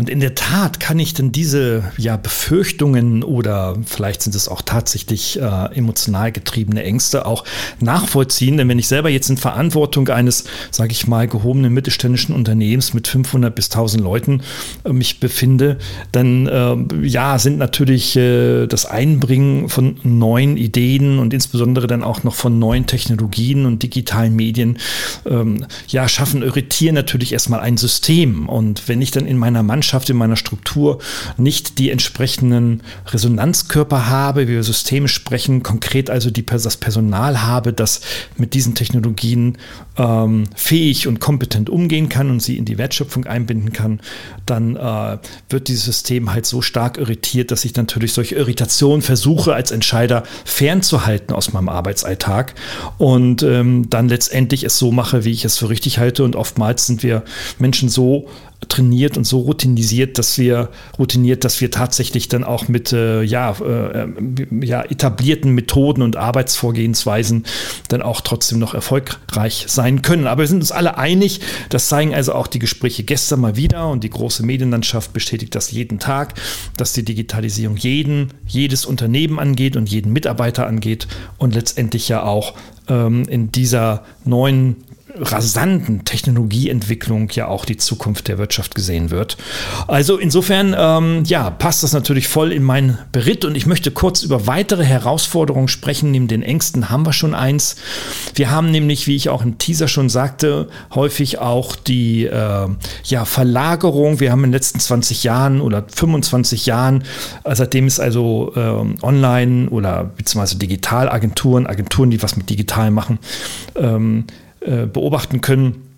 Und in der Tat kann ich dann diese ja, Befürchtungen oder vielleicht sind es auch tatsächlich äh, emotional getriebene Ängste auch nachvollziehen. Denn wenn ich selber jetzt in Verantwortung eines, sage ich mal, gehobenen mittelständischen Unternehmens mit 500 bis 1000 Leuten äh, mich befinde, dann äh, ja, sind natürlich äh, das Einbringen von neuen Ideen und insbesondere dann auch noch von neuen Technologien und digitalen Medien, ähm, ja, schaffen, irritieren natürlich erstmal ein System. Und wenn ich dann in meiner Mannschaft, in meiner Struktur nicht die entsprechenden Resonanzkörper habe, wie wir Systeme sprechen, konkret also die, das Personal habe, das mit diesen Technologien ähm, fähig und kompetent umgehen kann und sie in die Wertschöpfung einbinden kann, dann äh, wird dieses System halt so stark irritiert, dass ich natürlich solche Irritationen versuche, als Entscheider fernzuhalten aus meinem Arbeitsalltag und ähm, dann letztendlich es so mache, wie ich es für richtig halte. Und oftmals sind wir Menschen so trainiert und so routinisiert, dass wir routiniert, dass wir tatsächlich dann auch mit äh, ja, äh, ja, etablierten Methoden und Arbeitsvorgehensweisen dann auch trotzdem noch erfolgreich sein können. Aber wir sind uns alle einig, das zeigen also auch die Gespräche gestern mal wieder und die große Medienlandschaft bestätigt das jeden Tag, dass die Digitalisierung jeden, jedes Unternehmen angeht und jeden Mitarbeiter angeht und letztendlich ja auch ähm, in dieser neuen rasanten Technologieentwicklung ja auch die Zukunft der Wirtschaft gesehen wird. Also insofern, ähm, ja, passt das natürlich voll in meinen Beritt und ich möchte kurz über weitere Herausforderungen sprechen. Neben den Ängsten haben wir schon eins. Wir haben nämlich, wie ich auch im Teaser schon sagte, häufig auch die äh, ja, Verlagerung. Wir haben in den letzten 20 Jahren oder 25 Jahren, äh, seitdem es also äh, online oder beziehungsweise Digitalagenturen, Agenturen, die was mit digital machen, ähm, äh, beobachten können,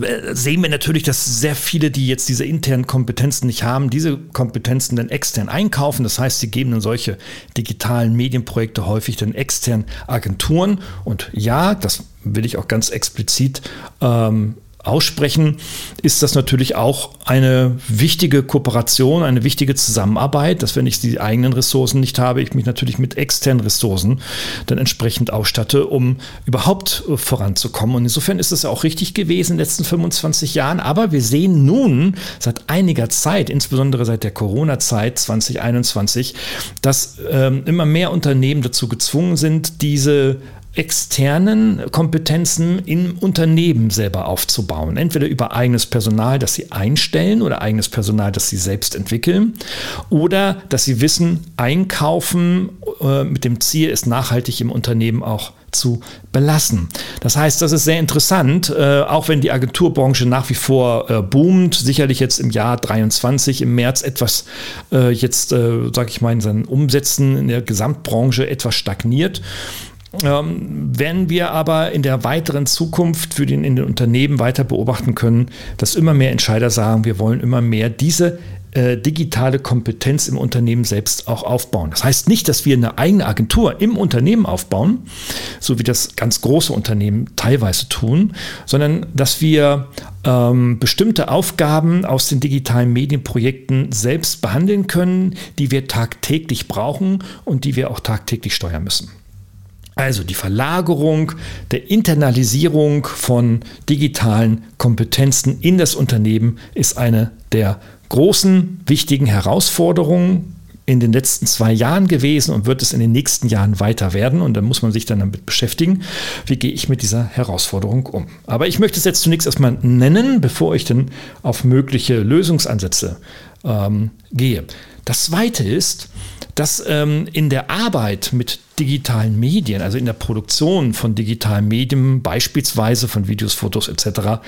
äh, sehen wir natürlich, dass sehr viele, die jetzt diese internen Kompetenzen nicht haben, diese Kompetenzen dann extern einkaufen. Das heißt, sie geben dann solche digitalen Medienprojekte häufig dann extern Agenturen. Und ja, das will ich auch ganz explizit ähm, aussprechen, ist das natürlich auch eine wichtige Kooperation, eine wichtige Zusammenarbeit, dass wenn ich die eigenen Ressourcen nicht habe, ich mich natürlich mit externen Ressourcen dann entsprechend ausstatte, um überhaupt äh, voranzukommen. Und insofern ist es auch richtig gewesen in den letzten 25 Jahren. Aber wir sehen nun seit einiger Zeit, insbesondere seit der Corona-Zeit 2021, dass ähm, immer mehr Unternehmen dazu gezwungen sind, diese externen Kompetenzen im Unternehmen selber aufzubauen. Entweder über eigenes Personal, das sie einstellen oder eigenes Personal, das sie selbst entwickeln oder dass sie Wissen einkaufen äh, mit dem Ziel, es nachhaltig im Unternehmen auch zu belassen. Das heißt, das ist sehr interessant, äh, auch wenn die Agenturbranche nach wie vor äh, boomt, sicherlich jetzt im Jahr 23 im März etwas äh, jetzt, äh, sage ich mal, in seinen Umsätzen in der Gesamtbranche etwas stagniert ähm, werden wir aber in der weiteren Zukunft für den, in den Unternehmen weiter beobachten können, dass immer mehr Entscheider sagen, wir wollen immer mehr diese äh, digitale Kompetenz im Unternehmen selbst auch aufbauen. Das heißt nicht, dass wir eine eigene Agentur im Unternehmen aufbauen, so wie das ganz große Unternehmen teilweise tun, sondern dass wir ähm, bestimmte Aufgaben aus den digitalen Medienprojekten selbst behandeln können, die wir tagtäglich brauchen und die wir auch tagtäglich steuern müssen. Also die Verlagerung der Internalisierung von digitalen Kompetenzen in das Unternehmen ist eine der großen, wichtigen Herausforderungen in den letzten zwei Jahren gewesen und wird es in den nächsten Jahren weiter werden. Und dann muss man sich dann damit beschäftigen, wie gehe ich mit dieser Herausforderung um. Aber ich möchte es jetzt zunächst erstmal nennen, bevor ich dann auf mögliche Lösungsansätze ähm, gehe. Das Zweite ist, dass ähm, in der Arbeit mit digitalen Medien, also in der Produktion von digitalen Medien, beispielsweise von Videos, Fotos etc.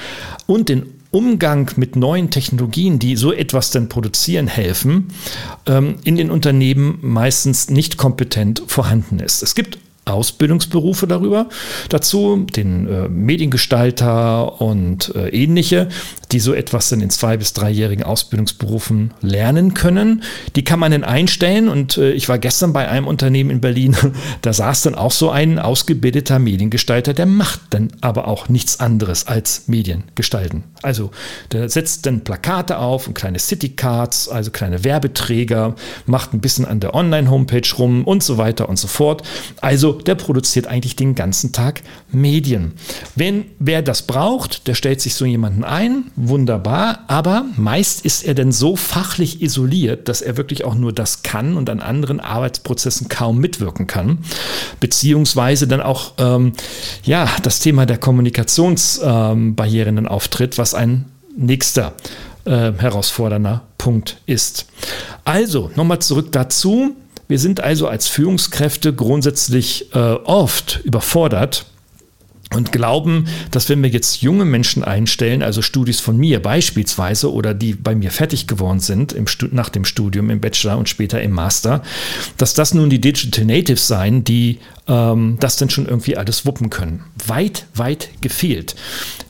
und den Umgang mit neuen Technologien, die so etwas dann produzieren helfen, ähm, in den Unternehmen meistens nicht kompetent vorhanden ist. Es gibt Ausbildungsberufe darüber dazu, den äh, Mediengestalter und äh, ähnliche, die so etwas dann in zwei- bis dreijährigen Ausbildungsberufen lernen können. Die kann man dann einstellen und äh, ich war gestern bei einem Unternehmen in Berlin, da saß dann auch so ein ausgebildeter Mediengestalter, der macht dann aber auch nichts anderes als Medien gestalten. Also der setzt dann Plakate auf und kleine Citycards, also kleine Werbeträger, macht ein bisschen an der Online-Homepage rum und so weiter und so fort. Also der produziert eigentlich den ganzen Tag Medien. Wenn wer das braucht, der stellt sich so jemanden ein, wunderbar, aber meist ist er denn so fachlich isoliert, dass er wirklich auch nur das kann und an anderen Arbeitsprozessen kaum mitwirken kann, beziehungsweise dann auch ähm, ja das Thema der Kommunikationsbarrieren ähm, auftritt, was ein nächster äh, herausfordernder Punkt ist. Also nochmal zurück dazu. Wir sind also als Führungskräfte grundsätzlich äh, oft überfordert und glauben, dass wenn wir jetzt junge Menschen einstellen, also Studis von mir beispielsweise oder die bei mir fertig geworden sind im nach dem Studium im Bachelor und später im Master, dass das nun die Digital Natives seien, die ähm, das dann schon irgendwie alles wuppen können. Weit, weit gefehlt.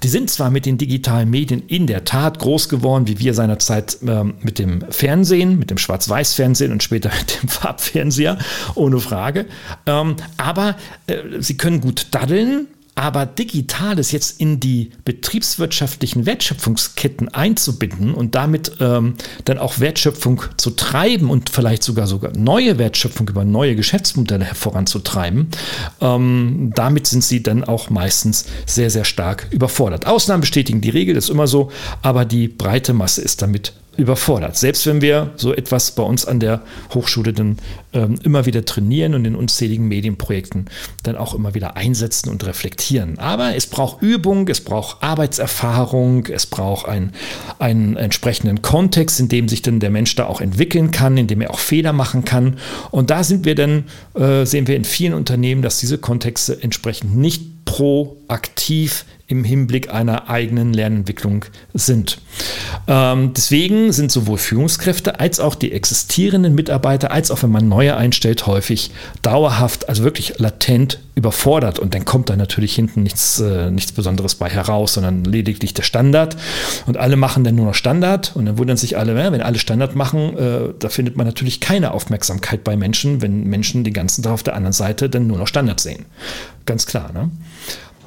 Die sind zwar mit den digitalen Medien in der Tat groß geworden, wie wir seinerzeit ähm, mit dem Fernsehen, mit dem Schwarz-Weiß-Fernsehen und später mit dem Farbfernseher, ohne Frage. Ähm, aber äh, sie können gut daddeln, aber Digitales jetzt in die betriebswirtschaftlichen Wertschöpfungsketten einzubinden und damit ähm, dann auch Wertschöpfung zu treiben und vielleicht sogar sogar neue Wertschöpfung über neue Geschäftsmodelle voranzutreiben, ähm, damit sind sie dann auch meistens sehr, sehr stark überfordert. Ausnahmen bestätigen die Regel, das ist immer so, aber die breite Masse ist damit überfordert. Selbst wenn wir so etwas bei uns an der Hochschule dann ähm, immer wieder trainieren und in unzähligen Medienprojekten dann auch immer wieder einsetzen und reflektieren. Aber es braucht Übung, es braucht Arbeitserfahrung, es braucht ein, einen entsprechenden Kontext, in dem sich dann der Mensch da auch entwickeln kann, in dem er auch Fehler machen kann. Und da sind wir dann, äh, sehen wir in vielen Unternehmen, dass diese Kontexte entsprechend nicht proaktiv im Hinblick einer eigenen Lernentwicklung sind. Ähm, deswegen sind sowohl Führungskräfte als auch die existierenden Mitarbeiter, als auch wenn man neue einstellt, häufig dauerhaft, also wirklich latent überfordert. Und dann kommt da natürlich hinten nichts, äh, nichts Besonderes bei heraus, sondern lediglich der Standard. Und alle machen dann nur noch Standard. Und dann wundern sich alle, wenn alle Standard machen, äh, da findet man natürlich keine Aufmerksamkeit bei Menschen, wenn Menschen den ganzen Tag auf der anderen Seite dann nur noch Standard sehen. Ganz klar. Ne?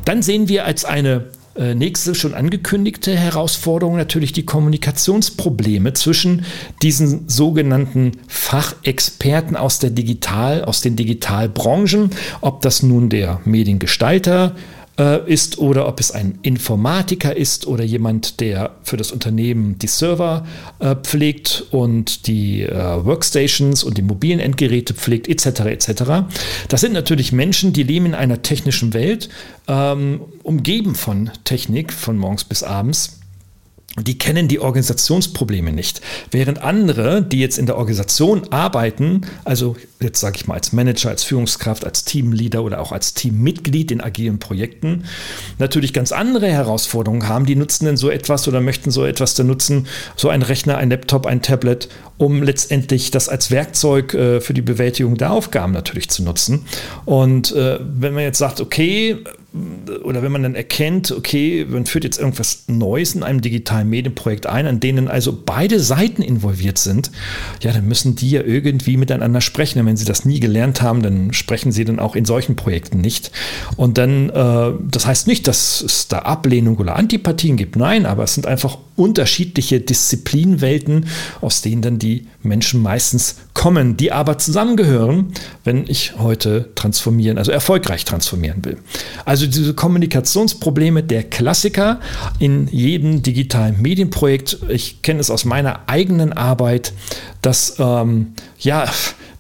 Dann sehen wir als eine äh, nächste schon angekündigte Herausforderung natürlich die Kommunikationsprobleme zwischen diesen sogenannten Fachexperten aus der Digital, aus den Digitalbranchen, ob das nun der Mediengestalter, äh, ist oder ob es ein Informatiker ist oder jemand, der für das Unternehmen die Server äh, pflegt und die äh, Workstations und die mobilen Endgeräte pflegt, etc. etc. Das sind natürlich Menschen, die leben in einer technischen Welt, ähm, umgeben von Technik von morgens bis abends die kennen die Organisationsprobleme nicht. Während andere, die jetzt in der Organisation arbeiten, also jetzt sage ich mal als Manager, als Führungskraft, als Teamleader oder auch als Teammitglied in agilen Projekten, natürlich ganz andere Herausforderungen haben. Die nutzen denn so etwas oder möchten so etwas dann nutzen, so ein Rechner, ein Laptop, ein Tablet, um letztendlich das als Werkzeug äh, für die Bewältigung der Aufgaben natürlich zu nutzen. Und äh, wenn man jetzt sagt, okay, oder wenn man dann erkennt, okay, man führt jetzt irgendwas Neues in einem digitalen Medienprojekt ein, an denen also beide Seiten involviert sind, ja, dann müssen die ja irgendwie miteinander sprechen. Und wenn sie das nie gelernt haben, dann sprechen sie dann auch in solchen Projekten nicht. Und dann, äh, das heißt nicht, dass es da Ablehnung oder Antipathien gibt, nein, aber es sind einfach unterschiedliche Disziplinwelten, aus denen dann die Menschen meistens kommen, die aber zusammengehören, wenn ich heute transformieren, also erfolgreich transformieren will. Also diese Kommunikationsprobleme der Klassiker in jedem digitalen Medienprojekt. Ich kenne es aus meiner eigenen Arbeit, dass ähm, ja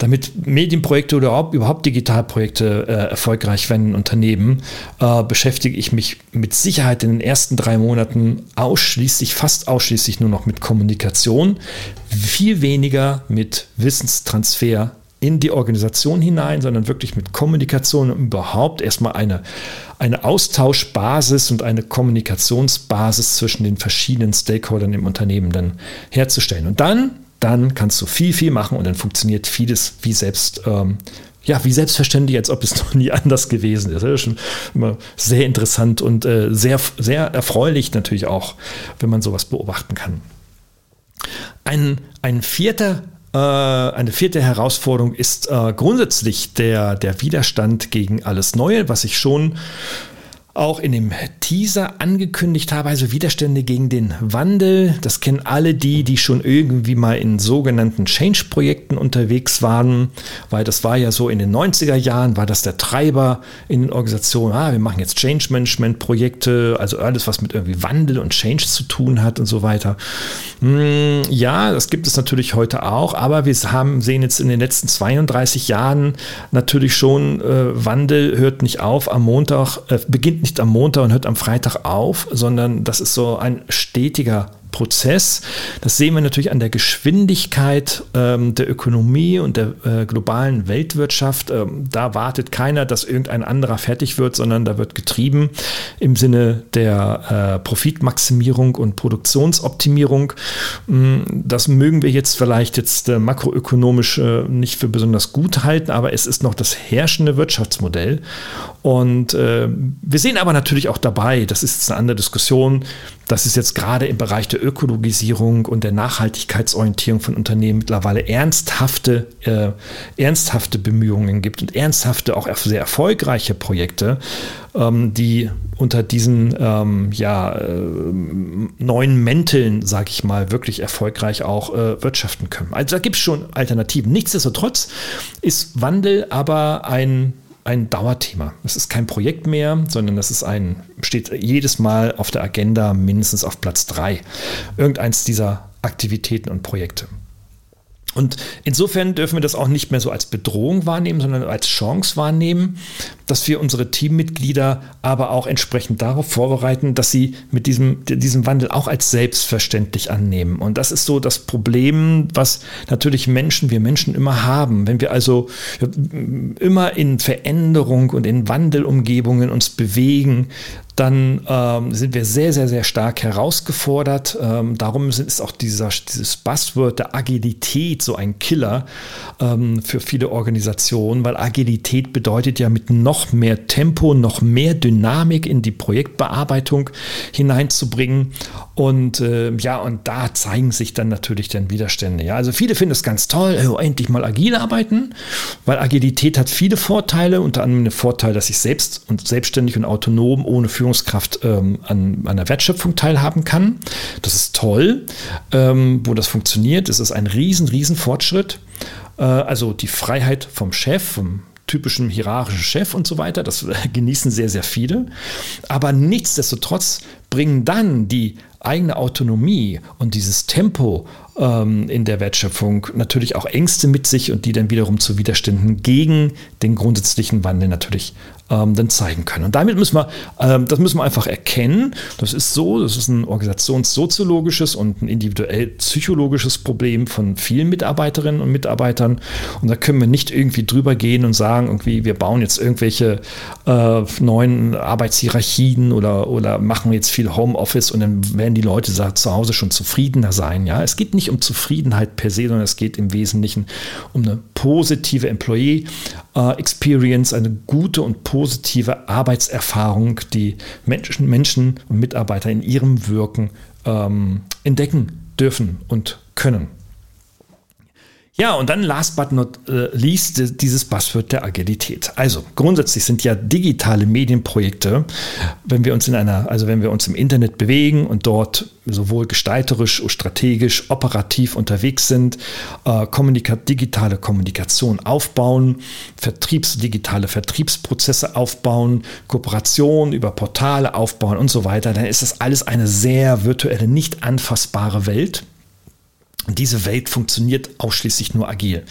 damit Medienprojekte oder überhaupt Digitalprojekte äh, erfolgreich werden Unternehmen, äh, beschäftige ich mich mit Sicherheit in den ersten drei Monaten ausschließlich, fast ausschließlich nur noch mit Kommunikation, viel weniger mit Wissenstransfer in die Organisation hinein, sondern wirklich mit Kommunikation und überhaupt erstmal eine, eine Austauschbasis und eine Kommunikationsbasis zwischen den verschiedenen Stakeholdern im Unternehmen dann herzustellen. Und dann dann kannst du viel, viel machen und dann funktioniert vieles wie selbst, ähm, ja, wie selbstverständlich, als ob es noch nie anders gewesen ist. Das ist schon immer sehr interessant und äh, sehr, sehr erfreulich natürlich auch, wenn man sowas beobachten kann. Ein, ein vierter eine vierte Herausforderung ist äh, grundsätzlich der, der Widerstand gegen alles Neue, was ich schon auch in dem Teaser angekündigt habe, also Widerstände gegen den Wandel. Das kennen alle die, die schon irgendwie mal in sogenannten Change-Projekten unterwegs waren, weil das war ja so in den 90er Jahren, war das der Treiber in den Organisationen, ah, wir machen jetzt Change-Management-Projekte, also alles, was mit irgendwie Wandel und Change zu tun hat und so weiter. Hm, ja, das gibt es natürlich heute auch, aber wir haben, sehen jetzt in den letzten 32 Jahren natürlich schon, äh, Wandel hört nicht auf am Montag, äh, beginnt nicht am Montag und hört am Freitag auf, sondern das ist so ein stetiger Prozess. Das sehen wir natürlich an der Geschwindigkeit ähm, der Ökonomie und der äh, globalen Weltwirtschaft. Ähm, da wartet keiner, dass irgendein anderer fertig wird, sondern da wird getrieben im Sinne der äh, Profitmaximierung und Produktionsoptimierung. Mm, das mögen wir jetzt vielleicht jetzt äh, makroökonomisch äh, nicht für besonders gut halten, aber es ist noch das herrschende Wirtschaftsmodell. Und äh, wir sehen aber natürlich auch dabei, das ist jetzt eine andere Diskussion, dass es jetzt gerade im Bereich der Ökologisierung und der Nachhaltigkeitsorientierung von Unternehmen mittlerweile ernsthafte, äh, ernsthafte Bemühungen gibt und ernsthafte, auch sehr erfolgreiche Projekte, ähm, die unter diesen ähm, ja, äh, neuen Mänteln, sage ich mal, wirklich erfolgreich auch äh, wirtschaften können. Also da gibt es schon Alternativen. Nichtsdestotrotz ist Wandel aber ein ein Dauerthema. Es ist kein Projekt mehr, sondern das ist ein, steht jedes Mal auf der Agenda mindestens auf Platz drei. Irgendeins dieser Aktivitäten und Projekte. Und insofern dürfen wir das auch nicht mehr so als Bedrohung wahrnehmen, sondern als Chance wahrnehmen, dass wir unsere Teammitglieder aber auch entsprechend darauf vorbereiten, dass sie mit diesem, diesem Wandel auch als selbstverständlich annehmen. Und das ist so das Problem, was natürlich Menschen, wir Menschen immer haben. Wenn wir also immer in Veränderung und in Wandelumgebungen uns bewegen, dann ähm, sind wir sehr, sehr, sehr stark herausgefordert. Ähm, darum ist auch dieser, dieses Buzzword der Agilität so ein Killer ähm, für viele Organisationen, weil Agilität bedeutet ja mit noch mehr Tempo, noch mehr Dynamik in die Projektbearbeitung hineinzubringen. Und äh, ja, und da zeigen sich dann natürlich dann Widerstände. Ja, also viele finden es ganz toll, oh, endlich mal agil arbeiten, weil Agilität hat viele Vorteile, unter anderem den Vorteil, dass ich selbst und selbstständig und autonom ohne Führungskraft ähm, an, an der Wertschöpfung teilhaben kann. Das ist toll, ähm, wo das funktioniert. Es ist ein riesen, riesen Fortschritt. Äh, also die Freiheit vom Chef, vom typischen hierarchischen Chef und so weiter. Das genießen sehr, sehr viele. Aber nichtsdestotrotz bringen dann die eigene Autonomie und dieses Tempo ähm, in der Wertschöpfung natürlich auch Ängste mit sich und die dann wiederum zu Widerständen gegen den grundsätzlichen Wandel natürlich ähm, dann zeigen können. Und damit müssen wir, ähm, das müssen wir einfach erkennen. Das ist so, das ist ein organisationssoziologisches und ein individuell psychologisches Problem von vielen Mitarbeiterinnen und Mitarbeitern. Und da können wir nicht irgendwie drüber gehen und sagen, irgendwie, wir bauen jetzt irgendwelche äh, neuen Arbeitshierarchien oder, oder machen jetzt viel Homeoffice und dann werden die Leute zu Hause schon zufriedener sein. Ja, es geht nicht um Zufriedenheit per se, sondern es geht im Wesentlichen um eine positive Employee äh, Experience, eine gute und positive Arbeitserfahrung, die Menschen, Menschen und Mitarbeiter in ihrem Wirken ähm, entdecken dürfen und können. Ja, und dann last but not äh, least dieses Buzzword der Agilität. Also grundsätzlich sind ja digitale Medienprojekte, wenn wir uns in einer, also wenn wir uns im Internet bewegen und dort sowohl gestalterisch, strategisch, operativ unterwegs sind, äh, kommunika digitale Kommunikation aufbauen, Vertriebs, digitale Vertriebsprozesse aufbauen, Kooperation über Portale aufbauen und so weiter, dann ist das alles eine sehr virtuelle, nicht anfassbare Welt. Diese Welt funktioniert ausschließlich nur agil.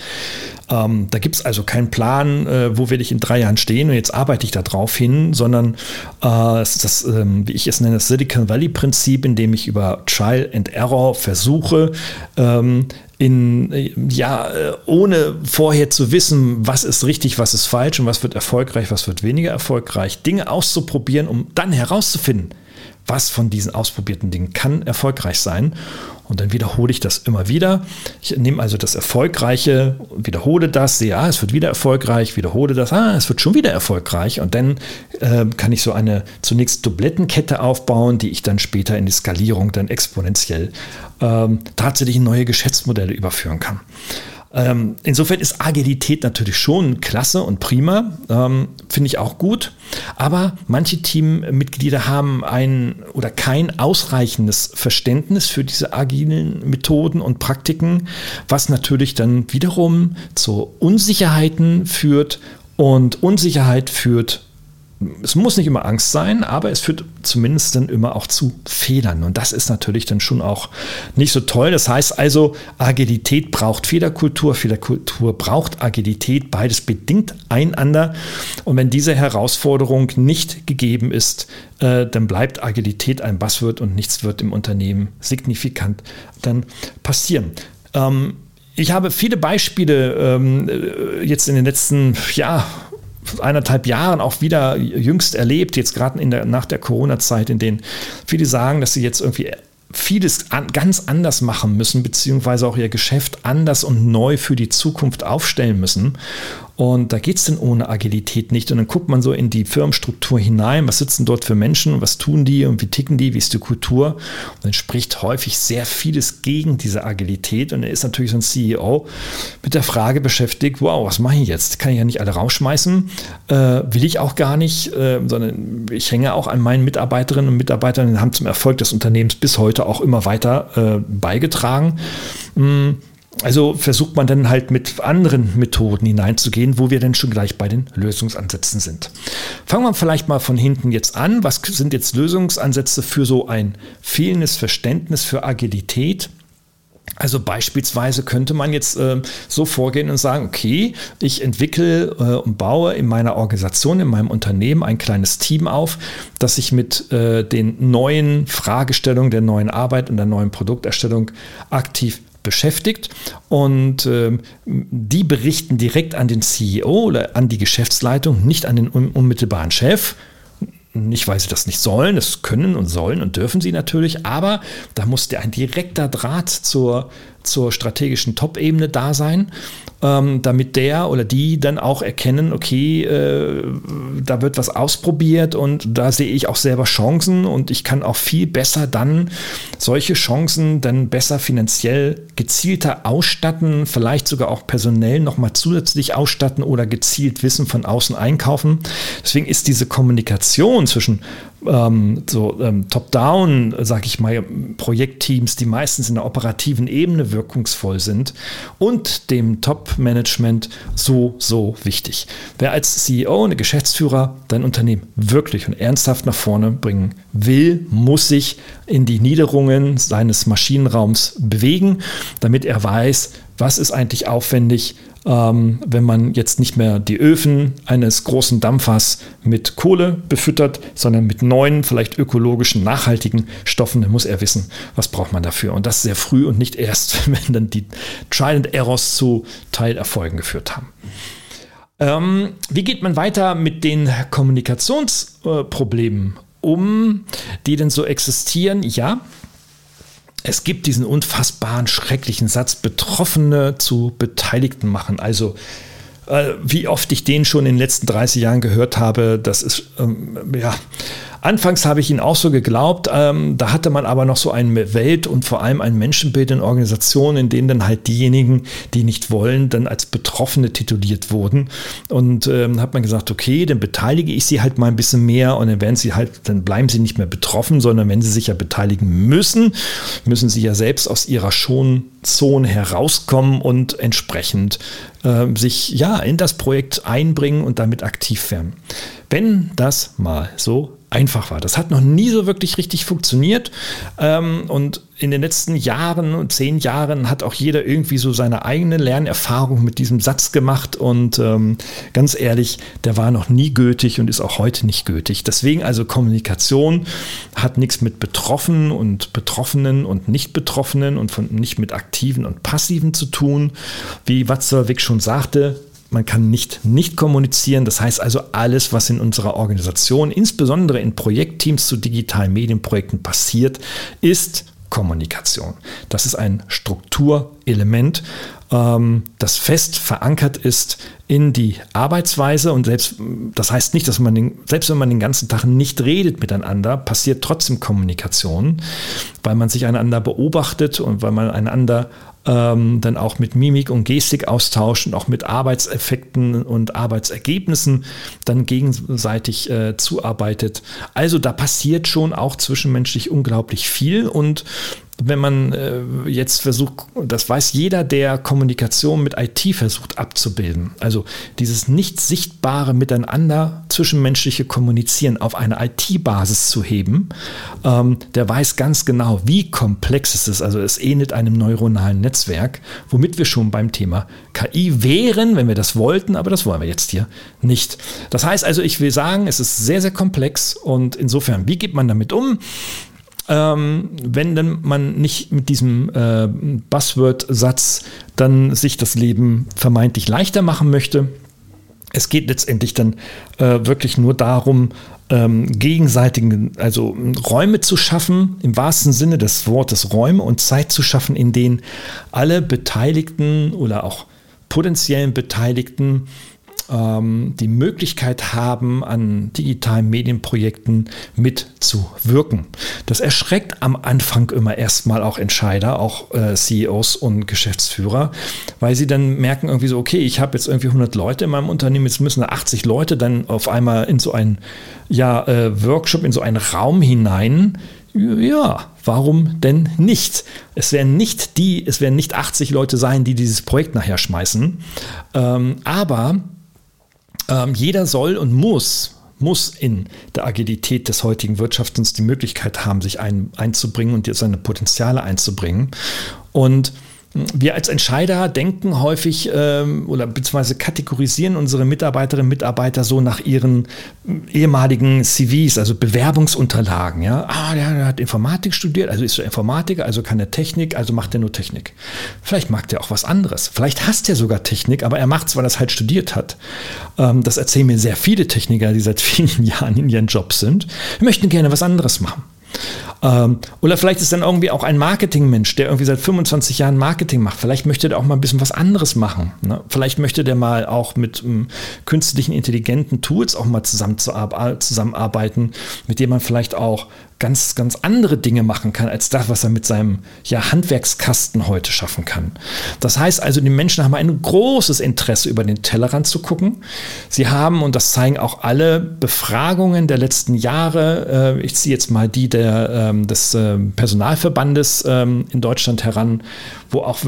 Ähm, da gibt es also keinen Plan, äh, wo will ich in drei Jahren stehen und jetzt arbeite ich da drauf hin, sondern äh, es ist das, ähm, wie ich es nenne, das Silicon Valley-Prinzip, in dem ich über Trial and Error versuche, ähm, in, äh, ja, äh, ohne vorher zu wissen, was ist richtig, was ist falsch und was wird erfolgreich, was wird weniger erfolgreich, Dinge auszuprobieren, um dann herauszufinden, was von diesen ausprobierten Dingen kann erfolgreich sein. Und dann wiederhole ich das immer wieder. Ich nehme also das Erfolgreiche, wiederhole das, sehe, ah, es wird wieder erfolgreich, wiederhole das, ah, es wird schon wieder erfolgreich. Und dann äh, kann ich so eine zunächst Dublettenkette aufbauen, die ich dann später in die Skalierung dann exponentiell ähm, tatsächlich in neue Geschäftsmodelle überführen kann. Ähm, insofern ist Agilität natürlich schon klasse und prima, ähm, finde ich auch gut. Aber manche Teammitglieder haben ein oder kein ausreichendes Verständnis für diese agilen Methoden und Praktiken, was natürlich dann wiederum zu Unsicherheiten führt und Unsicherheit führt es muss nicht immer Angst sein, aber es führt zumindest dann immer auch zu Fehlern. Und das ist natürlich dann schon auch nicht so toll. Das heißt also, Agilität braucht Fehlerkultur, Fehlerkultur braucht Agilität, beides bedingt einander. Und wenn diese Herausforderung nicht gegeben ist, äh, dann bleibt Agilität ein Buzzword und nichts wird im Unternehmen signifikant dann passieren. Ähm, ich habe viele Beispiele ähm, äh, jetzt in den letzten, ja, eineinhalb Jahren auch wieder jüngst erlebt, jetzt gerade in der, nach der Corona-Zeit, in denen viele sagen, dass sie jetzt irgendwie vieles an, ganz anders machen müssen, beziehungsweise auch ihr Geschäft anders und neu für die Zukunft aufstellen müssen. Und da geht es denn ohne Agilität nicht. Und dann guckt man so in die Firmenstruktur hinein, was sitzen dort für Menschen, was tun die und wie ticken die, wie ist die Kultur. Und dann spricht häufig sehr vieles gegen diese Agilität. Und er ist natürlich so ein CEO mit der Frage beschäftigt, wow, was mache ich jetzt? Kann ich ja nicht alle rausschmeißen, äh, will ich auch gar nicht, äh, sondern ich hänge auch an meinen Mitarbeiterinnen und Mitarbeitern, die haben zum Erfolg des Unternehmens bis heute auch immer weiter äh, beigetragen. Mm. Also versucht man dann halt mit anderen Methoden hineinzugehen, wo wir dann schon gleich bei den Lösungsansätzen sind. Fangen wir vielleicht mal von hinten jetzt an. Was sind jetzt Lösungsansätze für so ein fehlendes Verständnis für Agilität? Also beispielsweise könnte man jetzt äh, so vorgehen und sagen, okay, ich entwickle äh, und baue in meiner Organisation, in meinem Unternehmen ein kleines Team auf, das sich mit äh, den neuen Fragestellungen der neuen Arbeit und der neuen Produkterstellung aktiv beschäftigt und äh, die berichten direkt an den CEO oder an die Geschäftsleitung, nicht an den unmittelbaren Chef. Nicht, weil sie das nicht sollen, das können und sollen und dürfen sie natürlich, aber da muss ein direkter Draht zur, zur strategischen Top-Ebene da sein ähm, damit der oder die dann auch erkennen, okay, äh, da wird was ausprobiert und da sehe ich auch selber Chancen und ich kann auch viel besser dann solche Chancen dann besser finanziell gezielter ausstatten, vielleicht sogar auch personell nochmal zusätzlich ausstatten oder gezielt Wissen von außen einkaufen. Deswegen ist diese Kommunikation zwischen ähm, so ähm, top-down, sag ich mal, Projektteams, die meistens in der operativen Ebene wirkungsvoll sind und dem Top-Management so, so wichtig. Wer als CEO und Geschäftsführer dein Unternehmen wirklich und ernsthaft nach vorne bringen will, muss sich in die Niederungen seines Maschinenraums bewegen, damit er weiß, was ist eigentlich aufwendig, ähm, wenn man jetzt nicht mehr die Öfen eines großen Dampfers mit Kohle befüttert, sondern mit neuen, vielleicht ökologischen, nachhaltigen Stoffen, dann muss er wissen, was braucht man dafür. Und das sehr früh und nicht erst, wenn dann die Trial and Errors zu Teilerfolgen geführt haben. Ähm, wie geht man weiter mit den Kommunikationsproblemen äh, um, die denn so existieren? Ja, es gibt diesen unfassbaren, schrecklichen Satz, Betroffene zu Beteiligten machen. Also äh, wie oft ich den schon in den letzten 30 Jahren gehört habe, das ist ähm, ja Anfangs habe ich ihn auch so geglaubt, ähm, da hatte man aber noch so ein Welt- und vor allem ein Menschenbild in Organisationen, in denen dann halt diejenigen, die nicht wollen, dann als Betroffene tituliert wurden. Und ähm, hat man gesagt, okay, dann beteilige ich sie halt mal ein bisschen mehr und dann werden sie halt, dann bleiben sie nicht mehr betroffen, sondern wenn sie sich ja beteiligen müssen, müssen sie ja selbst aus ihrer Schonzone herauskommen und entsprechend äh, sich ja in das Projekt einbringen und damit aktiv werden. Wenn das mal so einfach war. Das hat noch nie so wirklich richtig funktioniert. Ähm, und in den letzten Jahren und zehn Jahren hat auch jeder irgendwie so seine eigene Lernerfahrung mit diesem Satz gemacht. Und ähm, ganz ehrlich, der war noch nie gültig und ist auch heute nicht gültig. Deswegen also Kommunikation hat nichts mit Betroffenen und Betroffenen und Nicht-Betroffenen und von, nicht mit Aktiven und Passiven zu tun. Wie Watzlawick schon sagte, man kann nicht nicht kommunizieren. Das heißt also, alles, was in unserer Organisation, insbesondere in Projektteams zu digitalen Medienprojekten passiert, ist Kommunikation. Das ist ein Strukturelement, ähm, das fest verankert ist in die Arbeitsweise und selbst, das heißt nicht, dass man den, selbst wenn man den ganzen Tag nicht redet miteinander, passiert trotzdem Kommunikation, weil man sich einander beobachtet und weil man einander ähm, dann auch mit Mimik und Gestik austauschen, auch mit Arbeitseffekten und Arbeitsergebnissen dann gegenseitig äh, zuarbeitet. Also da passiert schon auch zwischenmenschlich unglaublich viel und wenn man äh, jetzt versucht, das weiß jeder, der Kommunikation mit IT versucht abzubilden, also dieses nicht sichtbare Miteinander zwischenmenschliche Kommunizieren auf eine IT-Basis zu heben, ähm, der weiß ganz genau, wie komplex es ist. Also es ähnelt einem neuronalen Netzwerk, womit wir schon beim Thema KI wären, wenn wir das wollten, aber das wollen wir jetzt hier nicht. Das heißt also, ich will sagen, es ist sehr, sehr komplex und insofern, wie geht man damit um? Ähm, wenn denn man nicht mit diesem äh, Buzzword-Satz dann sich das Leben vermeintlich leichter machen möchte. Es geht letztendlich dann äh, wirklich nur darum, ähm, gegenseitigen, also Räume zu schaffen, im wahrsten Sinne des Wortes Räume und Zeit zu schaffen, in denen alle Beteiligten oder auch potenziellen Beteiligten ähm, die Möglichkeit haben, an digitalen Medienprojekten mitzuwirken. Das erschreckt am Anfang immer erstmal auch Entscheider, auch äh, CEOs und Geschäftsführer, weil sie dann merken irgendwie so, okay, ich habe jetzt irgendwie 100 Leute in meinem Unternehmen, jetzt müssen 80 Leute dann auf einmal in so einen ja, äh, Workshop, in so einen Raum hinein. Ja, warum denn nicht? Es werden nicht die, es werden nicht 80 Leute sein, die dieses Projekt nachher schmeißen, ähm, aber ähm, jeder soll und muss muss in der Agilität des heutigen Wirtschaftens die Möglichkeit haben, sich ein, einzubringen und seine Potenziale einzubringen. Und wir als Entscheider denken häufig ähm, oder beziehungsweise kategorisieren unsere Mitarbeiterinnen und Mitarbeiter so nach ihren ehemaligen CVs, also Bewerbungsunterlagen. Ja? Ah, der, hat Informatik studiert, also ist er Informatiker, also kann er Technik, also macht er nur Technik. Vielleicht mag der auch was anderes. Vielleicht hasst er sogar Technik, aber er macht es, weil er es halt studiert hat. Ähm, das erzählen mir sehr viele Techniker, die seit vielen Jahren in ihren Jobs sind. Wir möchten gerne was anderes machen. Ähm, oder vielleicht ist dann irgendwie auch ein Marketingmensch, der irgendwie seit 25 Jahren Marketing macht. Vielleicht möchte der auch mal ein bisschen was anderes machen. Ne? Vielleicht möchte der mal auch mit ähm, künstlichen, intelligenten Tools auch mal zusammen zusammenarbeiten, mit dem man vielleicht auch ganz, ganz andere Dinge machen kann, als das, was er mit seinem ja, Handwerkskasten heute schaffen kann. Das heißt also, die Menschen haben ein großes Interesse, über den Tellerrand zu gucken. Sie haben, und das zeigen auch alle Befragungen der letzten Jahre, äh, ich ziehe jetzt mal die der, ähm, des äh, Personalverbandes ähm, in Deutschland heran, wo auch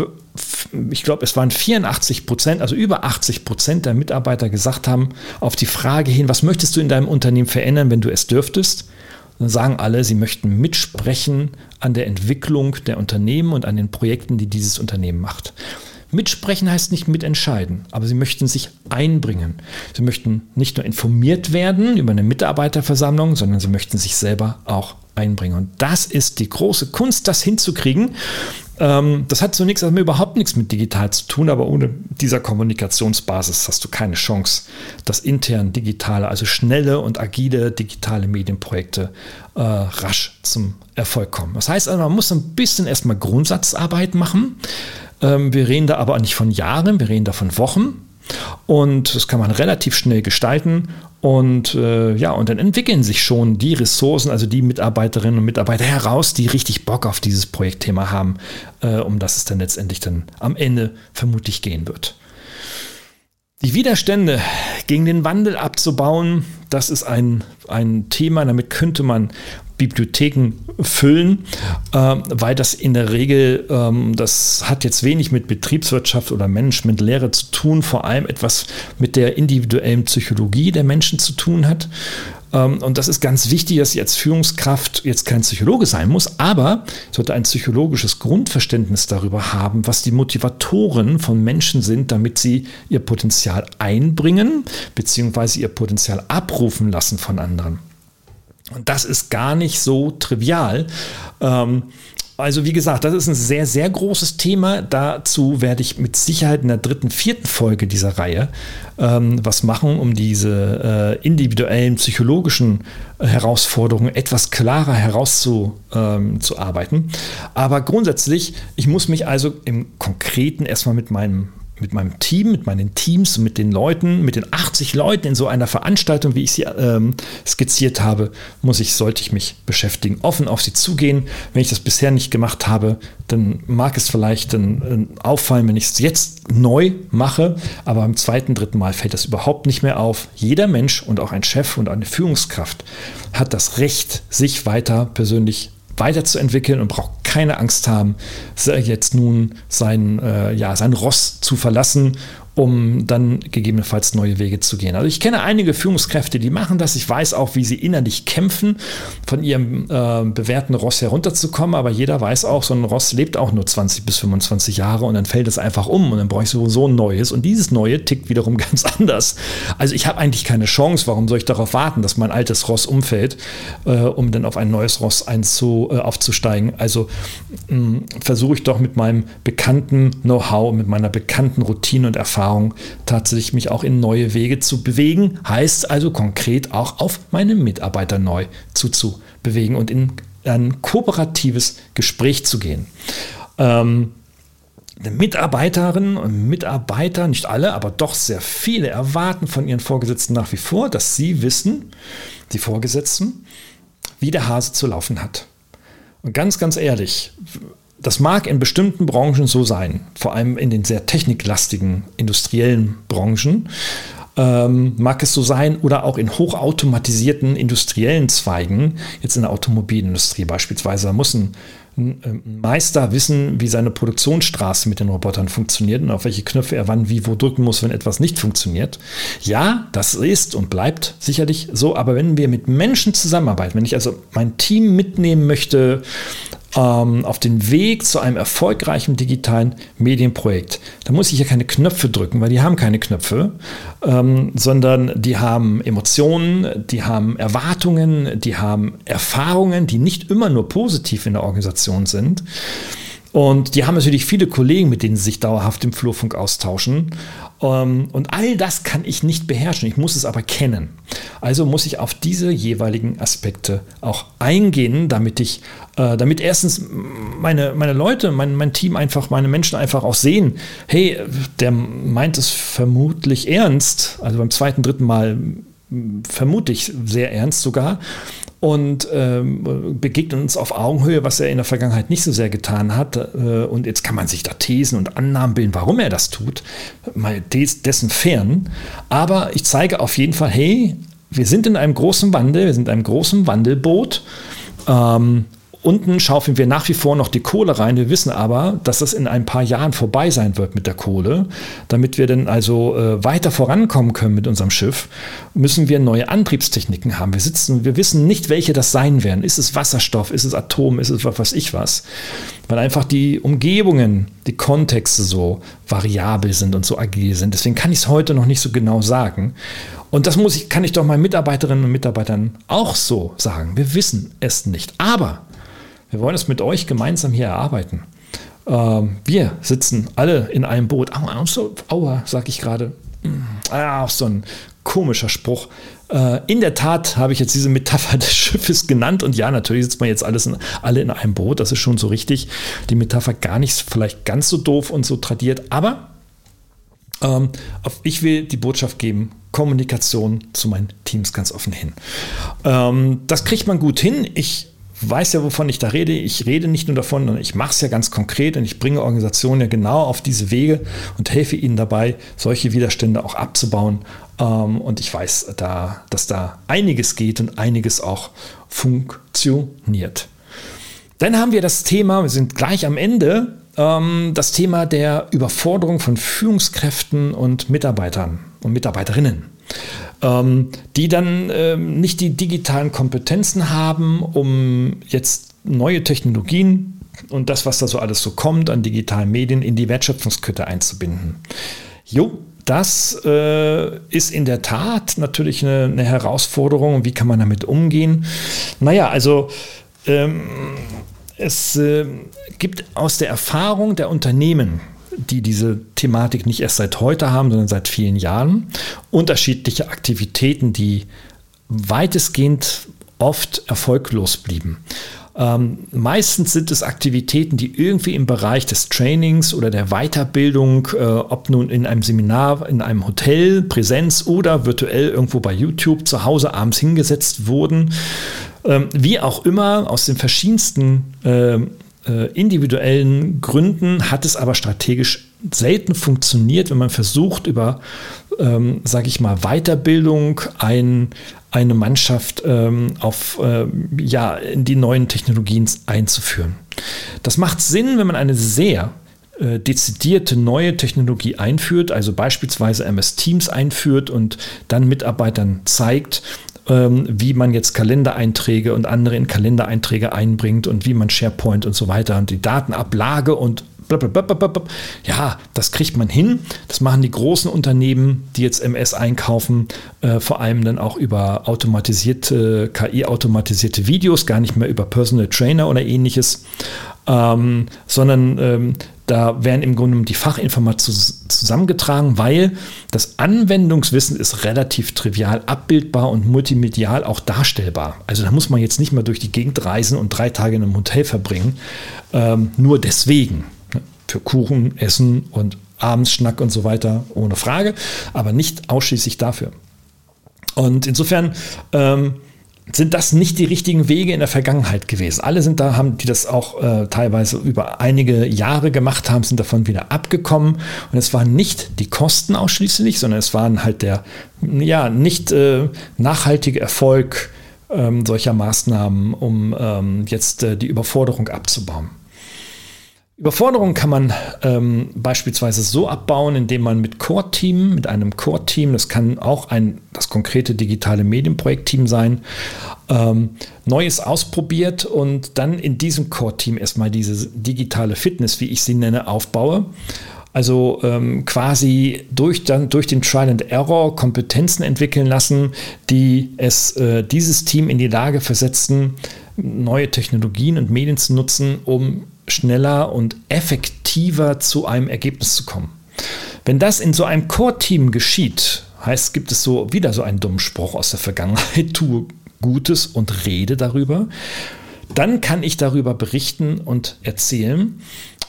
ich glaube, es waren 84 Prozent, also über 80 Prozent der Mitarbeiter gesagt haben, auf die Frage hin, was möchtest du in deinem Unternehmen verändern, wenn du es dürftest, dann sagen alle, sie möchten mitsprechen an der Entwicklung der Unternehmen und an den Projekten, die dieses Unternehmen macht. Mitsprechen heißt nicht mitentscheiden, aber sie möchten sich einbringen. Sie möchten nicht nur informiert werden über eine Mitarbeiterversammlung, sondern sie möchten sich selber auch einbringen. Und das ist die große Kunst, das hinzukriegen. Ähm, das hat zunächst einmal überhaupt nichts mit digital zu tun, aber ohne dieser Kommunikationsbasis hast du keine Chance, dass intern digitale, also schnelle und agile digitale Medienprojekte äh, rasch zum Erfolg kommen. Das heißt also, man muss ein bisschen erstmal Grundsatzarbeit machen. Ähm, wir reden da aber nicht von Jahren, wir reden da von Wochen. Und das kann man relativ schnell gestalten. Und äh, ja, und dann entwickeln sich schon die Ressourcen, also die Mitarbeiterinnen und Mitarbeiter heraus, die richtig Bock auf dieses Projektthema haben, äh, um das es dann letztendlich dann am Ende vermutlich gehen wird. Die Widerstände gegen den Wandel abzubauen, das ist ein, ein Thema, damit könnte man Bibliotheken füllen, äh, weil das in der Regel, ähm, das hat jetzt wenig mit Betriebswirtschaft oder Managementlehre zu tun, vor allem etwas mit der individuellen Psychologie der Menschen zu tun hat. Ähm, und das ist ganz wichtig, dass ich als Führungskraft jetzt kein Psychologe sein muss, aber sollte ein psychologisches Grundverständnis darüber haben, was die Motivatoren von Menschen sind, damit sie ihr Potenzial einbringen, beziehungsweise ihr Potenzial abrufen lassen von anderen. Und das ist gar nicht so trivial. Ähm, also wie gesagt, das ist ein sehr, sehr großes Thema. Dazu werde ich mit Sicherheit in der dritten, vierten Folge dieser Reihe ähm, was machen, um diese äh, individuellen psychologischen Herausforderungen etwas klarer herauszuarbeiten. Ähm, Aber grundsätzlich, ich muss mich also im Konkreten erstmal mit meinem mit meinem Team, mit meinen Teams, mit den Leuten, mit den 80 Leuten in so einer Veranstaltung, wie ich sie ähm, skizziert habe, muss ich, sollte ich mich beschäftigen, offen auf sie zugehen. Wenn ich das bisher nicht gemacht habe, dann mag es vielleicht dann äh, auffallen, wenn ich es jetzt neu mache, aber beim zweiten, dritten Mal fällt das überhaupt nicht mehr auf. Jeder Mensch und auch ein Chef und eine Führungskraft hat das Recht, sich weiter persönlich weiterzuentwickeln und braucht keine Angst haben, jetzt nun sein, äh, ja, sein Ross zu verlassen um dann gegebenenfalls neue Wege zu gehen. Also ich kenne einige Führungskräfte, die machen das. Ich weiß auch, wie sie innerlich kämpfen, von ihrem äh, bewährten Ross herunterzukommen. Aber jeder weiß auch, so ein Ross lebt auch nur 20 bis 25 Jahre und dann fällt es einfach um und dann brauche ich sowieso ein neues. Und dieses neue tickt wiederum ganz anders. Also ich habe eigentlich keine Chance. Warum soll ich darauf warten, dass mein altes Ross umfällt, äh, um dann auf ein neues Ross einzu, äh, aufzusteigen? Also versuche ich doch mit meinem bekannten Know-how, mit meiner bekannten Routine und Erfahrung Erfahrung, tatsächlich mich auch in neue Wege zu bewegen. Heißt also konkret auch auf meine Mitarbeiter neu zuzubewegen und in ein kooperatives Gespräch zu gehen. Ähm, Mitarbeiterinnen und Mitarbeiter, nicht alle, aber doch sehr viele, erwarten von ihren Vorgesetzten nach wie vor, dass sie wissen, die Vorgesetzten, wie der Hase zu laufen hat. Und ganz, ganz ehrlich, das mag in bestimmten Branchen so sein, vor allem in den sehr techniklastigen industriellen Branchen. Ähm, mag es so sein oder auch in hochautomatisierten industriellen Zweigen, jetzt in der Automobilindustrie beispielsweise, da muss ein, ein Meister wissen, wie seine Produktionsstraße mit den Robotern funktioniert und auf welche Knöpfe er wann wie wo drücken muss, wenn etwas nicht funktioniert. Ja, das ist und bleibt sicherlich so, aber wenn wir mit Menschen zusammenarbeiten, wenn ich also mein Team mitnehmen möchte, ähm, auf den Weg zu einem erfolgreichen digitalen Medienprojekt. Da muss ich ja keine Knöpfe drücken, weil die haben keine Knöpfe, ähm, sondern die haben Emotionen, die haben Erwartungen, die haben Erfahrungen, die nicht immer nur positiv in der Organisation sind. Und die haben natürlich viele Kollegen, mit denen sie sich dauerhaft im Flurfunk austauschen. Ähm, und all das kann ich nicht beherrschen. Ich muss es aber kennen. Also muss ich auf diese jeweiligen Aspekte auch eingehen, damit ich, äh, damit erstens meine, meine Leute, mein, mein Team einfach, meine Menschen einfach auch sehen, hey, der meint es vermutlich ernst. Also beim zweiten, dritten Mal vermute ich sehr ernst sogar und ähm, begegnet uns auf Augenhöhe, was er in der Vergangenheit nicht so sehr getan hat. Äh, und jetzt kann man sich da Thesen und Annahmen bilden, warum er das tut, mal des, dessen fern. Aber ich zeige auf jeden Fall, hey, wir sind in einem großen Wandel, wir sind in einem großen Wandelboot. Ähm, Unten schaufeln wir nach wie vor noch die Kohle rein. Wir wissen aber, dass das in ein paar Jahren vorbei sein wird mit der Kohle. Damit wir dann also äh, weiter vorankommen können mit unserem Schiff, müssen wir neue Antriebstechniken haben. Wir sitzen, wir wissen nicht, welche das sein werden. Ist es Wasserstoff? Ist es Atom? Ist es was weiß ich was? Weil einfach die Umgebungen, die Kontexte so variabel sind und so agil sind. Deswegen kann ich es heute noch nicht so genau sagen. Und das muss ich, kann ich doch meinen Mitarbeiterinnen und Mitarbeitern auch so sagen. Wir wissen es nicht. Aber wir wollen es mit euch gemeinsam hier erarbeiten. Ähm, wir sitzen alle in einem Boot. Aua, aua sag ich gerade. Ah, so ein komischer Spruch. Äh, in der Tat habe ich jetzt diese Metapher des Schiffes genannt und ja, natürlich sitzt man jetzt alles in, alle in einem Boot, das ist schon so richtig. Die Metapher gar nicht vielleicht ganz so doof und so tradiert, aber ähm, ich will die Botschaft geben, Kommunikation zu meinen Teams ganz offen hin. Ähm, das kriegt man gut hin. Ich weiß ja, wovon ich da rede. Ich rede nicht nur davon, sondern ich mache es ja ganz konkret und ich bringe Organisationen ja genau auf diese Wege und helfe ihnen dabei, solche Widerstände auch abzubauen. Ähm, und ich weiß, da, dass da einiges geht und einiges auch funktioniert. Dann haben wir das Thema, wir sind gleich am Ende, ähm, das Thema der Überforderung von Führungskräften und Mitarbeitern und Mitarbeiterinnen ähm, die dann ähm, nicht die digitalen Kompetenzen haben, um jetzt neue Technologien und das, was da so alles so kommt an digitalen Medien, in die Wertschöpfungskette einzubinden. Jo, das äh, ist in der Tat natürlich eine, eine, Herausforderung. Wie kann man damit umgehen? Naja, also ähm, es äh, gibt aus der Erfahrung der Unternehmen, die diese Thematik nicht erst seit heute haben, sondern seit vielen Jahren. Unterschiedliche Aktivitäten, die weitestgehend oft erfolglos blieben. Ähm, meistens sind es Aktivitäten, die irgendwie im Bereich des Trainings oder der Weiterbildung, äh, ob nun in einem Seminar, in einem Hotel, Präsenz oder virtuell irgendwo bei YouTube zu Hause abends hingesetzt wurden. Ähm, wie auch immer, aus den verschiedensten äh, äh, individuellen Gründen hat es aber strategisch selten funktioniert, wenn man versucht, über, ähm, sage ich mal, Weiterbildung ein, eine Mannschaft ähm, auf, äh, ja, in die neuen Technologien einzuführen. Das macht Sinn, wenn man eine sehr äh, dezidierte neue Technologie einführt, also beispielsweise MS Teams einführt und dann Mitarbeitern zeigt, ähm, wie man jetzt Kalendereinträge und andere in Kalendereinträge einbringt und wie man SharePoint und so weiter und die Datenablage und ja, das kriegt man hin. Das machen die großen Unternehmen, die jetzt MS einkaufen, äh, vor allem dann auch über automatisierte, KI-automatisierte Videos, gar nicht mehr über Personal Trainer oder ähnliches, ähm, sondern ähm, da werden im Grunde die Fachinformationen zusammengetragen, weil das Anwendungswissen ist relativ trivial abbildbar und multimedial auch darstellbar. Also da muss man jetzt nicht mehr durch die Gegend reisen und drei Tage in einem Hotel verbringen. Ähm, nur deswegen. Ne, für Kuchen, Essen und Abendsschnack und so weiter, ohne Frage, aber nicht ausschließlich dafür. Und insofern ähm, sind das nicht die richtigen Wege in der Vergangenheit gewesen. Alle sind da, haben, die das auch äh, teilweise über einige Jahre gemacht haben, sind davon wieder abgekommen. Und es waren nicht die Kosten ausschließlich, sondern es waren halt der ja, nicht äh, nachhaltige Erfolg ähm, solcher Maßnahmen, um ähm, jetzt äh, die Überforderung abzubauen. Überforderung kann man ähm, beispielsweise so abbauen, indem man mit Core-Team, mit einem Core-Team, das kann auch ein, das konkrete digitale Medienprojekt-Team sein, ähm, Neues ausprobiert und dann in diesem Core-Team erstmal diese digitale Fitness, wie ich sie nenne, aufbaue. Also ähm, quasi durch, dann, durch den Trial and Error Kompetenzen entwickeln lassen, die es äh, dieses Team in die Lage versetzen, neue Technologien und Medien zu nutzen, um schneller und effektiver zu einem Ergebnis zu kommen. Wenn das in so einem Core-Team geschieht, heißt, gibt es so wieder so einen dummen Spruch aus der Vergangenheit, tue Gutes und rede darüber, dann kann ich darüber berichten und erzählen.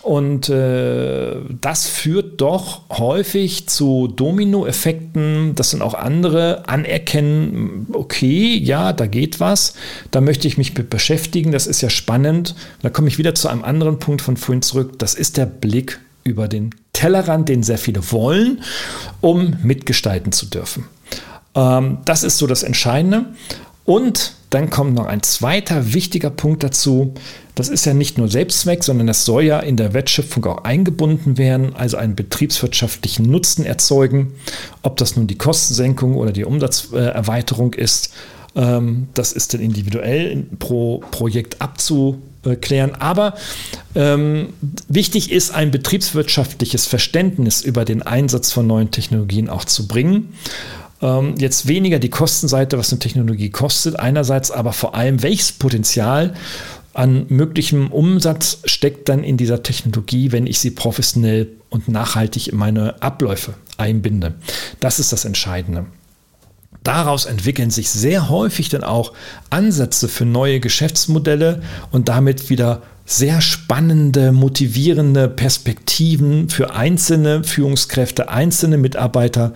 Und äh, das führt doch häufig zu Dominoeffekten, dass dann auch andere anerkennen, okay, ja, da geht was, da möchte ich mich mit beschäftigen, das ist ja spannend. Da komme ich wieder zu einem anderen Punkt von vorhin zurück, das ist der Blick über den Tellerrand, den sehr viele wollen, um mitgestalten zu dürfen. Ähm, das ist so das Entscheidende. Und dann kommt noch ein zweiter wichtiger Punkt dazu. Das ist ja nicht nur Selbstzweck, sondern das soll ja in der Wertschöpfung auch eingebunden werden, also einen betriebswirtschaftlichen Nutzen erzeugen. Ob das nun die Kostensenkung oder die Umsatzerweiterung ist, ähm, das ist dann individuell pro Projekt abzuklären. Aber ähm, wichtig ist, ein betriebswirtschaftliches Verständnis über den Einsatz von neuen Technologien auch zu bringen ähm, jetzt weniger die Kostenseite, was eine Technologie kostet, einerseits aber vor allem, welches Potenzial an möglichem Umsatz steckt dann in dieser Technologie, wenn ich sie professionell und nachhaltig in meine Abläufe einbinde. Das ist das Entscheidende. Daraus entwickeln sich sehr häufig dann auch Ansätze für neue Geschäftsmodelle und damit wieder sehr spannende, motivierende Perspektiven für einzelne Führungskräfte, einzelne Mitarbeiter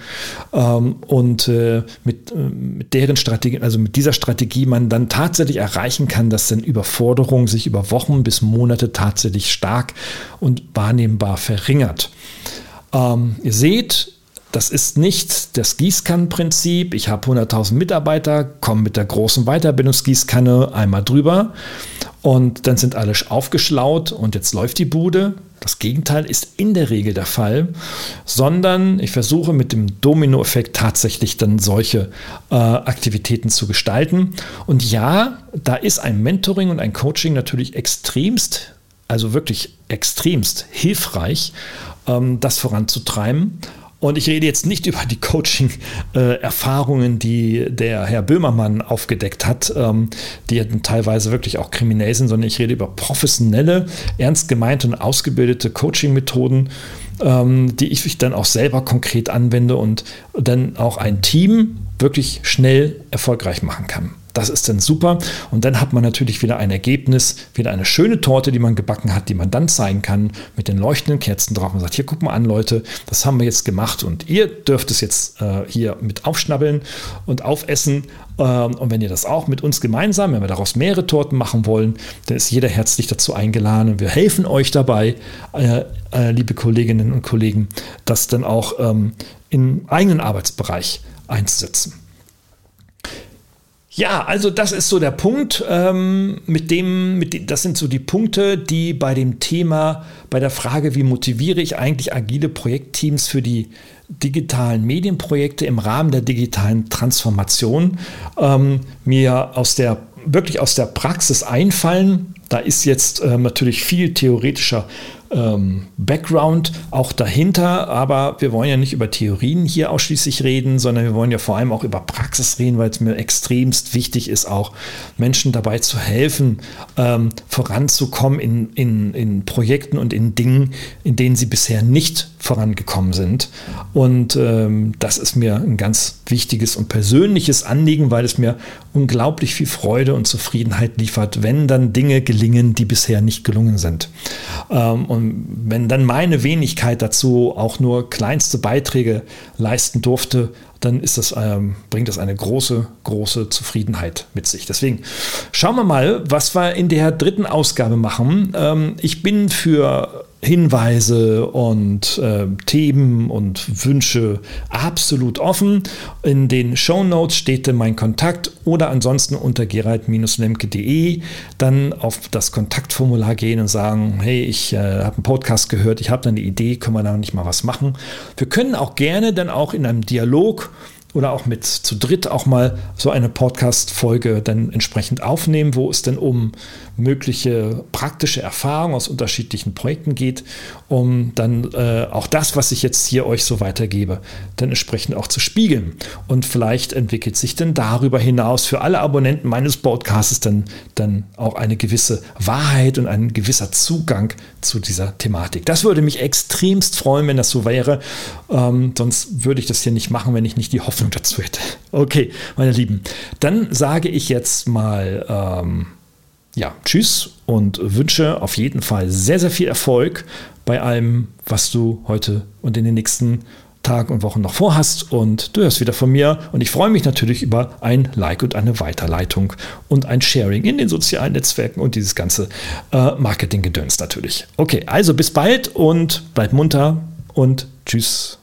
ähm, und äh, mit, äh, mit deren Strategie, also mit dieser Strategie man dann tatsächlich erreichen kann, dass dann Überforderung sich über Wochen bis Monate tatsächlich stark und wahrnehmbar verringert. Ähm, ihr seht, das ist nicht das Gießkannenprinzip. Ich habe 100.000 Mitarbeiter, komme mit der großen Weiterbildungsgießkanne einmal drüber und dann sind alle aufgeschlaut und jetzt läuft die Bude. Das Gegenteil ist in der Regel der Fall, sondern ich versuche mit dem Dominoeffekt tatsächlich dann solche äh, Aktivitäten zu gestalten. Und ja, da ist ein Mentoring und ein Coaching natürlich extremst, also wirklich extremst hilfreich, ähm, das voranzutreiben. Und ich rede jetzt nicht über die Coaching-Erfahrungen, die der Herr Böhmermann aufgedeckt hat, ähm, die teilweise wirklich auch kriminell sind, sondern ich rede über professionelle, ernst gemeinte und ausgebildete Coaching-Methoden, ähm, die ich dann auch selber konkret anwende und dann auch ein Team wirklich schnell erfolgreich machen kann. Das ist dann super. Und dann hat man natürlich wieder ein Ergebnis, wieder eine schöne Torte, die man gebacken hat, die man dann zeigen kann mit den leuchtenden Kerzen drauf. Man sagt, hier guck mal an, Leute, das haben wir jetzt gemacht und ihr dürft es jetzt äh, hier mit aufschnabbeln und aufessen. Ähm, und wenn ihr das auch mit uns gemeinsam, wenn wir daraus mehrere Torten machen wollen, dann ist jeder herzlich dazu eingeladen und wir helfen euch dabei, äh, äh, liebe Kolleginnen und Kollegen, das dann auch ähm, im eigenen Arbeitsbereich einzusetzen. Ja, also das ist so der Punkt, ähm, mit dem, mit dem, das sind so die Punkte, die bei dem Thema, bei der Frage, wie motiviere ich eigentlich agile Projektteams für die digitalen Medienprojekte im Rahmen der digitalen Transformation, ähm, mir aus der wirklich aus der Praxis einfallen. Da ist jetzt äh, natürlich viel theoretischer ähm, Background auch dahinter, aber wir wollen ja nicht über Theorien hier ausschließlich reden, sondern wir wollen ja vor allem auch über Praxis reden, weil es mir extremst wichtig ist, auch Menschen dabei zu helfen, ähm, voranzukommen in, in, in Projekten und in Dingen, in denen sie bisher nicht vorangekommen sind. Und ähm, das ist mir ein ganz wichtiges und persönliches Anliegen, weil es mir unglaublich viel Freude und Zufriedenheit liefert, wenn dann Dinge gelingen, die bisher nicht gelungen sind. Ähm, und wenn dann meine Wenigkeit dazu auch nur kleinste Beiträge leisten durfte, dann ist das, ähm, bringt das eine große, große Zufriedenheit mit sich. Deswegen schauen wir mal, was wir in der dritten Ausgabe machen. Ähm, ich bin für Hinweise und äh, Themen und Wünsche absolut offen. In den Show Notes steht mein Kontakt oder ansonsten unter gerald-lemke.de dann auf das Kontaktformular gehen und sagen, hey, ich äh, habe einen Podcast gehört, ich habe eine Idee, können wir da nicht mal was machen. Wir können auch gerne dann auch in einem Dialog oder auch mit zu dritt auch mal so eine Podcast-Folge dann entsprechend aufnehmen, wo es dann um mögliche praktische Erfahrungen aus unterschiedlichen Projekten geht, um dann äh, auch das, was ich jetzt hier euch so weitergebe, dann entsprechend auch zu spiegeln. Und vielleicht entwickelt sich dann darüber hinaus für alle Abonnenten meines Podcasts dann, dann auch eine gewisse Wahrheit und ein gewisser Zugang zu dieser Thematik. Das würde mich extremst freuen, wenn das so wäre. Ähm, sonst würde ich das hier nicht machen, wenn ich nicht die Hoffnung dazu hätte. Okay, meine Lieben, dann sage ich jetzt mal. Ähm, ja, tschüss und wünsche auf jeden Fall sehr, sehr viel Erfolg bei allem, was du heute und in den nächsten Tagen und Wochen noch vorhast. Und du hörst wieder von mir. Und ich freue mich natürlich über ein Like und eine Weiterleitung und ein Sharing in den sozialen Netzwerken und dieses ganze äh, Marketing-Gedöns natürlich. Okay, also bis bald und bleib munter und tschüss.